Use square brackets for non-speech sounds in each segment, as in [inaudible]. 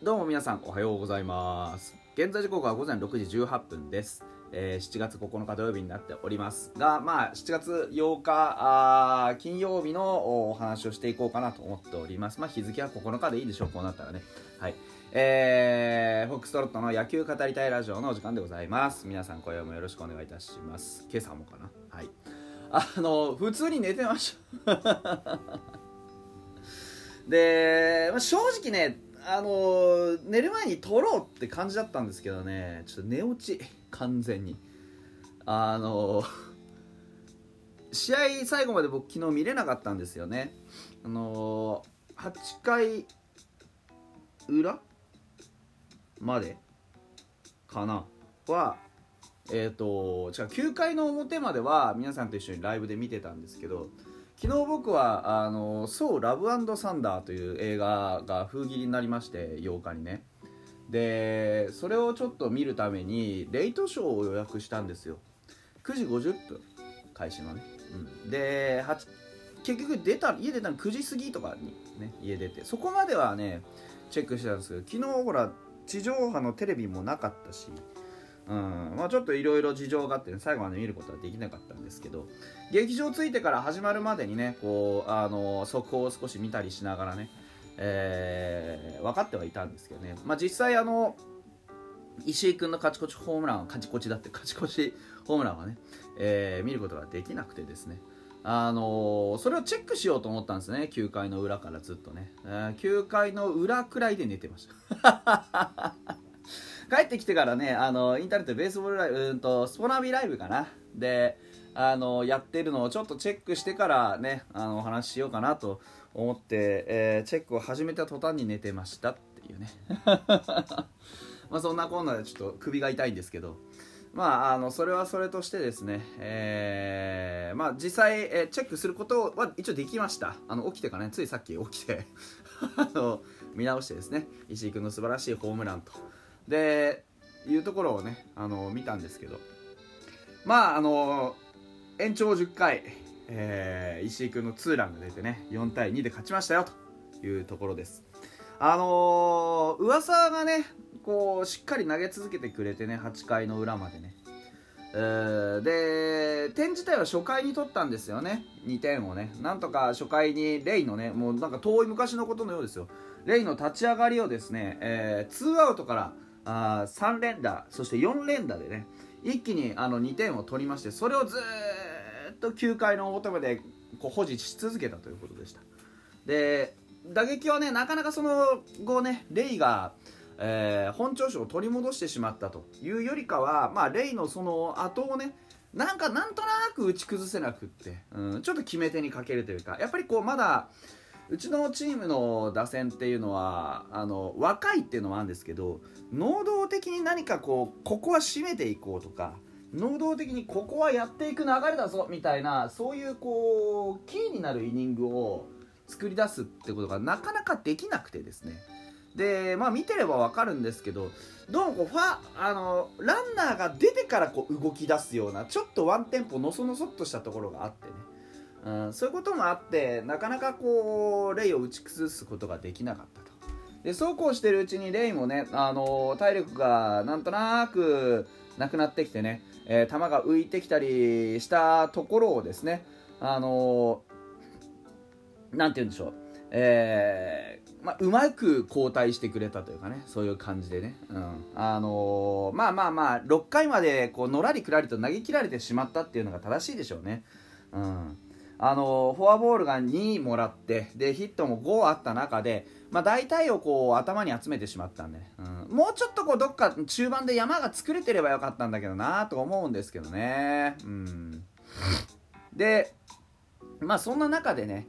どうも皆さんおはようございます。現在時刻は午前6時18分です、えー7月9日土曜日になっておりますがまあ7月8日あ金曜日のお話をしていこうかなと思っております。まあ日付は9日でいいでしょう。こうなったらね。はい。えー、フォックストロットの野球語りたいラジオのお時間でございます。皆さん今夜もよろしくお願いいたします。今朝もかな。はい。あの普通に寝てました。[laughs] で、まあ、正直ね、あのー寝る前に撮ろうって感じだったんですけどね。ちょっと寝落ち。完全に。あのー [laughs] 試合最後まで僕昨日見れなかったんですよね。あのー8回裏までかな？はえっ、と違う9回の表までは皆さんと一緒にライブで見てたんですけど昨日僕はあの「そうラブサンダー」という映画が封切りになりまして8日にね。でそれをちょっと見るためにレイトショーを予約したんですよ。9時50分開始のね、うん、で結局出た家出たの9時過ぎとかにね家出て。そこまではねチェックしてたんですけど昨日ほら地上波のテレビもなかったしうん。まあ、ちょっといろいろ事情があって、ね、最後まで見ることはできなかったんですけど劇場ついてから始まるまでにねこうあの速報を少し見たりしながらね、えー分かってはいたんですけどね、まあ、実際あの石井君の勝ち越しホームランは勝ち越しだって勝ち越しホームランはね、えー見ることができなくてですね。あのそれをチェックしようと思ったんですね。9回の裏からずっとね、えー9回の裏くらいで寝てました。帰ってきてからねあのインターネットでベースボールライブうんとスポナビライブかな。であのやってるのをちょっとチェックしてからねあのお話ししようかなと思って、えーチェックを始めた途端に寝てましたっていうね。[laughs] まあそんなこんなでちょっと首が痛いんですけど。まああのそれはそれとしてですね、えーまあ実際、えーチェックすることは一応できました。あの起きてからねついさっき起きて [laughs] あの見直してですね石井君の素晴らしいホームランとでいうところをねあの見たんですけど。まああの延長10回、えー石井君のツーランが出てね4対2で勝ちましたよというところです。あのー噂がねこうしっかり投げ続けてくれてね8回の裏までね。で点自体は初回に取ったんですよね。2点をね。なんとか初回にレイのねもうなんか遠い昔のことのようですよ。レイの立ち上がりをですね、えー、2アウトからあ3連打そして4連打でね一気にあの2点を取りましてそれをずっと9回の表までこう保持し続けたということでした。で打撃はねなかなかその後ねレイが、えー本調子を取り戻してしまったというよりかは、まあ、レイのその後をねなんかなんとなく打ち崩せなくって、うん、ちょっと決め手に欠けるというかやっぱりこうまだうちのチームの打線っていうのはあの若いっていうのもあるんですけど能動的に何かこうここは締めていこうとか能動的にここはやっていく流れだぞみたいなそういうこうキーになるイニングを作り出すってことがなかなかできなくてですね。でまあ見てればわかるんですけどどうもこうファあのランナーが出てからこう動き出すようなちょっとワンテンポのそのそっとしたところがあってね。うん、そういうこともあってなかなかこうレイを打ち崩すことができなかったと。でそうこうしてるうちにレイもね、あの体力がなんとなくなくなってきてね、えー球が浮いてきたりしたところをですねあのなんて言うんでしょうえーまあ、うまく交代してくれたというかねそういう感じでね、うん。あのまあまあまあ6回までこうのらりくらりと投げ切られてしまったっていうのが正しいでしょうね、うん、あのフォアボールが2もらってでヒットも5あった中で、まあ、大体をこう頭に集めてしまったんで、うん、もうちょっとこうどっか中盤で山が作れてればよかったんだけどなと思うんですけどね、うん、でまあそんな中でね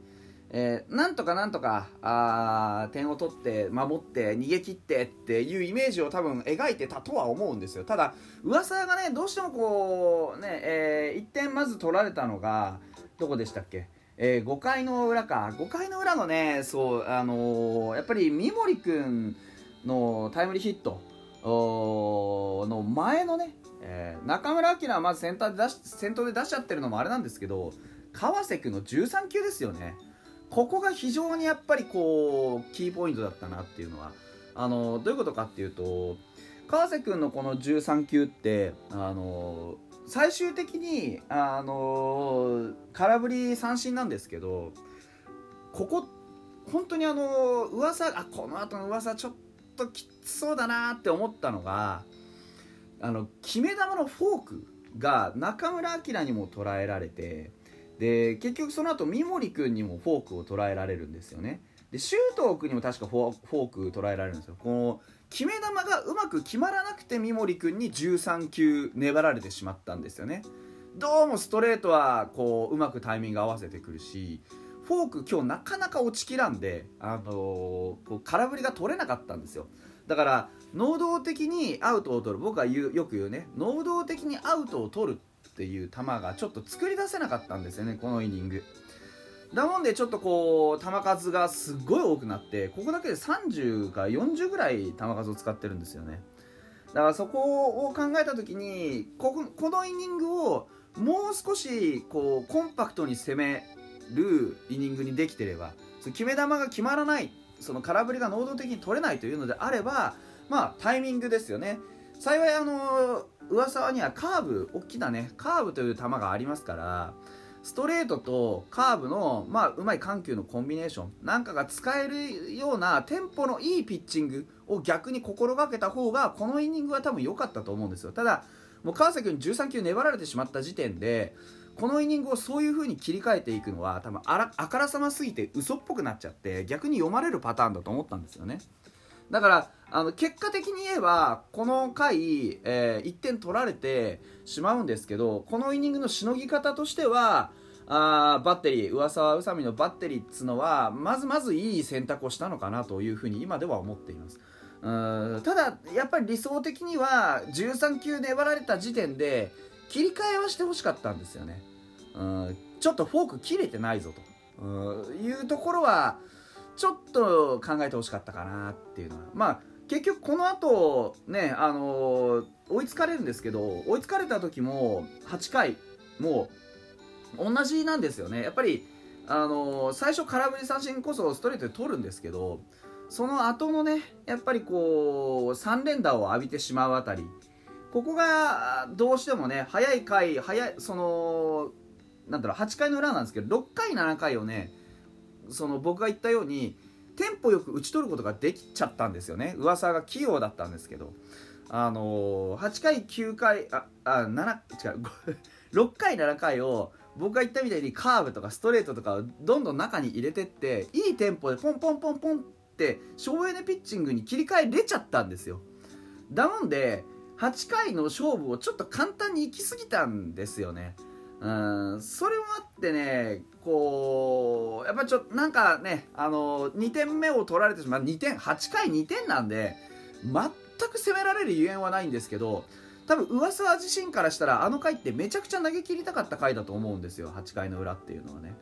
えーなんとかなんとかあ点を取って守って逃げ切ってっていうイメージを多分描いてたとは思うんですよ。ただ噂がねどうしてもこうね、え1点まず取られたのがどこでしたっけ、えー5回の裏か。5回の裏のねそうあのーやっぱり三森君のタイムリーヒット。の前のね、えー中村晃はまず先頭で出し先頭で出しちゃってるのもあれなんですけど川瀬君の13球ですよね。ここが非常にやっぱりこうキーポイントだったなっていうのは。あのどういうことかっていうと川瀬君のこの13球ってあの最終的にあの空振り三振なんですけどここ本当にあの噂あこの後の噂ちょっときつそうだなって思ったのがあの決め球のフォークが中村晃にも捉えられてで結局その後三森君にもフォークを捉えられるんですよね。で周東君にも確かフォーク捉えられるんですよ。この決め球がうまく決まらなくて三森君に13球粘られてしまったんですよね。どうもストレートはこううまくタイミング合わせてくるしフォーク今日なかなか落ちきらんで、あのー、こう空振りが取れなかったんですよ。だから能動的にアウトを取る。僕は言うよく言うね。能動的にアウトを取るっていう球がちょっと作り出せなかったんですよねこのイニング。だもんでちょっとこう球数がすごい多くなってここだけで30か40ぐらい球数を使ってるんですよね。だからそこを考えた時にここのイニングをもう少しこうコンパクトに攻めるイニングにできてれば決め球が決まらないその空振りが能動的に取れないというのであればまあタイミングですよね。幸いあの上沢にはカーブ大きなねカーブという球がありますからストレートとカーブの、まあ、うまい緩急のコンビネーションなんかが使えるようなテンポのいいピッチングを逆に心がけた方がこのイニングは多分良かったと思うんですよ。ただもう川崎に13球粘られてしまった時点でこのイニングをそういう風に切り替えていくのは多分あらあからさますぎて嘘っぽくなっちゃって逆に読まれるパターンだと思ったんですよね。だからあの結果的に言えばこの回、えー、1点取られてしまうんですけどこのイニングのしのぎ方としてはあバッテリー上沢宇佐美のバッテリーっつのはまずまずいい選択をしたのかなというふうに今では思っています。うんただやっぱり理想的には13球粘られた時点で切り替えはしてほしかったんですよね。うんちょっとフォーク切れてないぞと。ういうところはちょっと考えてほしかったかなっていうのは。まあ結局この後ねあのー、追いつかれるんですけど追いつかれた時も8回もう同じなんですよね。やっぱりあのー、最初空振り三振こそストレートで取るんですけどその後のねやっぱりこう3連打を浴びてしまうあたり。ここがどうしてもね早い回早いそのなんだろう8回の裏なんですけど6回7回をねその僕が言ったようにテンポよく打ち取ることができちゃったんですよね。噂が器用だったんですけど。あのー、8回9回ああ7違う6 [laughs] 回7回を僕が言ったみたいにカーブとかストレートとかをどんどん中に入れてっていいテンポでポンポンポンポンって省エネピッチングに切り替えれちゃったんですよ。だもんで8回の勝負をちょっと簡単に行き過ぎたんですよね。うんそれもあってねこうやっぱちょっとなんかねあの2点目を取られてしまう2点8回2点なんで全く攻められるゆえんはないんですけど多分上沢自身からしたらあの回ってめちゃくちゃ投げ切りたかった回だと思うんですよ8回の裏っていうのはね。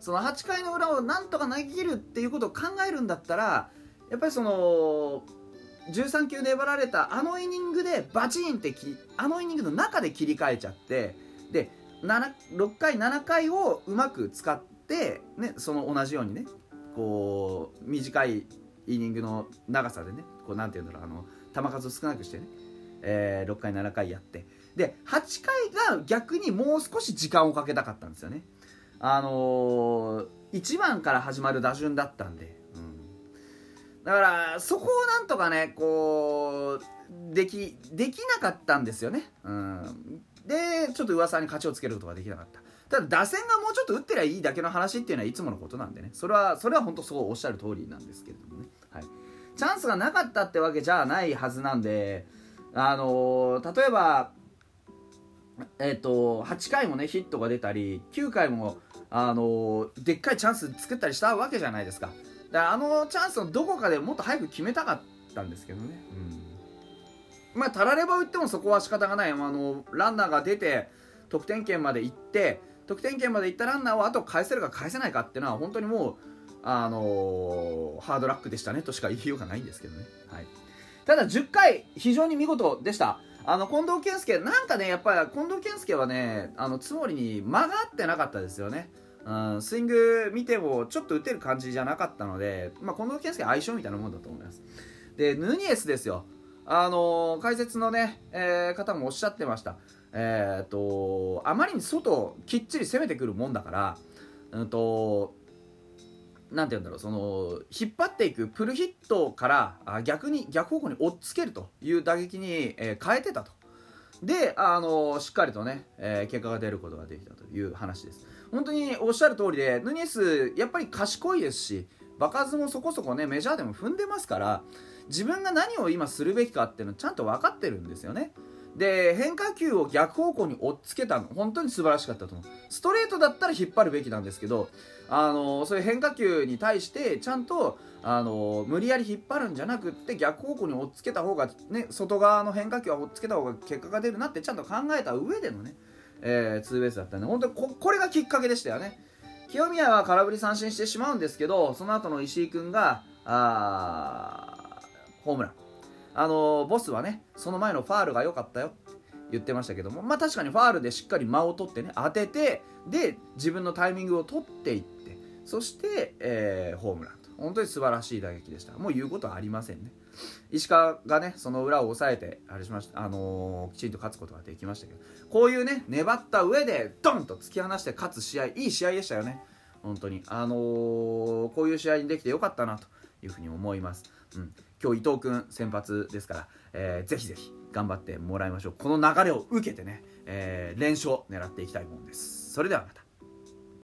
その8回の裏をなんとか投げ切るっていうことを考えるんだったらやっぱりその13球粘られたあのイニングでバチンってあのイニングの中で切り替えちゃってで6回7回をうまく使って、ね、その同じようにねこう短いイニングの長さでねこうなんていうんだろうあの球数を少なくしてね、えー、6回7回やって。で8回が逆にもう少し時間をかけたかったんですよね。あのー、1番から始まる打順だったんで、うん、だからそこをなんとかねこうできできなかったんですよね、うん、でちょっと噂に勝ちをつけることができなかった。ただ打線がもうちょっと打ってりゃいいだけの話っていうのはいつものことなんでね。それはそれは本当そうおっしゃる通りなんですけれどもね、はい、チャンスがなかったってわけじゃないはずなんであのー、例えばえっ、ー、と8回もねヒットが出たり9回もあのー、でっかいチャンス作ったりしたわけじゃないですか。だからあのチャンスのどこかでもっと早く決めたかったんですけどね、うん。まあ、たられば打ってもそこは仕方がない。あの、ランナーが出て、得点圏まで行って、得点圏まで行ったランナーをあと返せるか返せないかっていうのは、本当にもう、あのー、ハードラックでしたねとしか言いようがないんですけどね。はい。ただ、10回、非常に見事でした。あの、近藤健介、なんかね、やっぱり近藤健介はね、あの、つもりに間が合ってなかったですよね。うん、スイング見てもちょっと打てる感じじゃなかったので、まあ、近藤健介相性みたいなもんだと思います。でヌニエスですよあの解説のね、えー、方もおっしゃってました。えー、とあまりに外をきっちり攻めてくるもんだから、うんとなんて言うんだろうその引っ張っていくプルヒットからあ逆に逆方向に追っつけるという打撃に、え、変えてたと。で、あのしっかりとね、えー、結果が出ることができたという話です。本当におっしゃる通りでヌニエスやっぱり賢いですし場数もそこそこねメジャーでも踏んでますから自分が何を今するべきかっていうのちゃんと分かってるんですよね。で変化球を逆方向に追っつけたの。本当に素晴らしかったと思う。ストレートだったら引っ張るべきなんですけどあのそういう変化球に対してちゃんとあの無理やり引っ張るんじゃなくって逆方向に追っつけた方が、ね、外側の変化球は追っつけた方が結果が出るなってちゃんと考えた上でのね、えー、ツーベースだったんで本当にここれがきっかけでしたよね。清宮は空振り三振してしまうんですけどその後の石井君があホームラン。あのボスはねその前のファールが良かったよって言ってましたけどもまあ確かにファールでしっかり間を取ってね当ててで自分のタイミングを取っていってそして、えー、ホームランと。本当に素晴らしい打撃でした。もう言うことはありませんね。石川がねその裏を抑えてあれしました、あのー、きちんと勝つことができましたけどこういうね粘った上でドンと突き放して勝つ試合いい試合でしたよね。本当に。あのー、こういう試合にできてよかったなというふうに思います、うん、今日伊藤君先発ですから、えー、ぜひぜひ頑張ってもらいましょう。この流れを受けてね、えー、連勝狙っていきたいもんです。それではまた。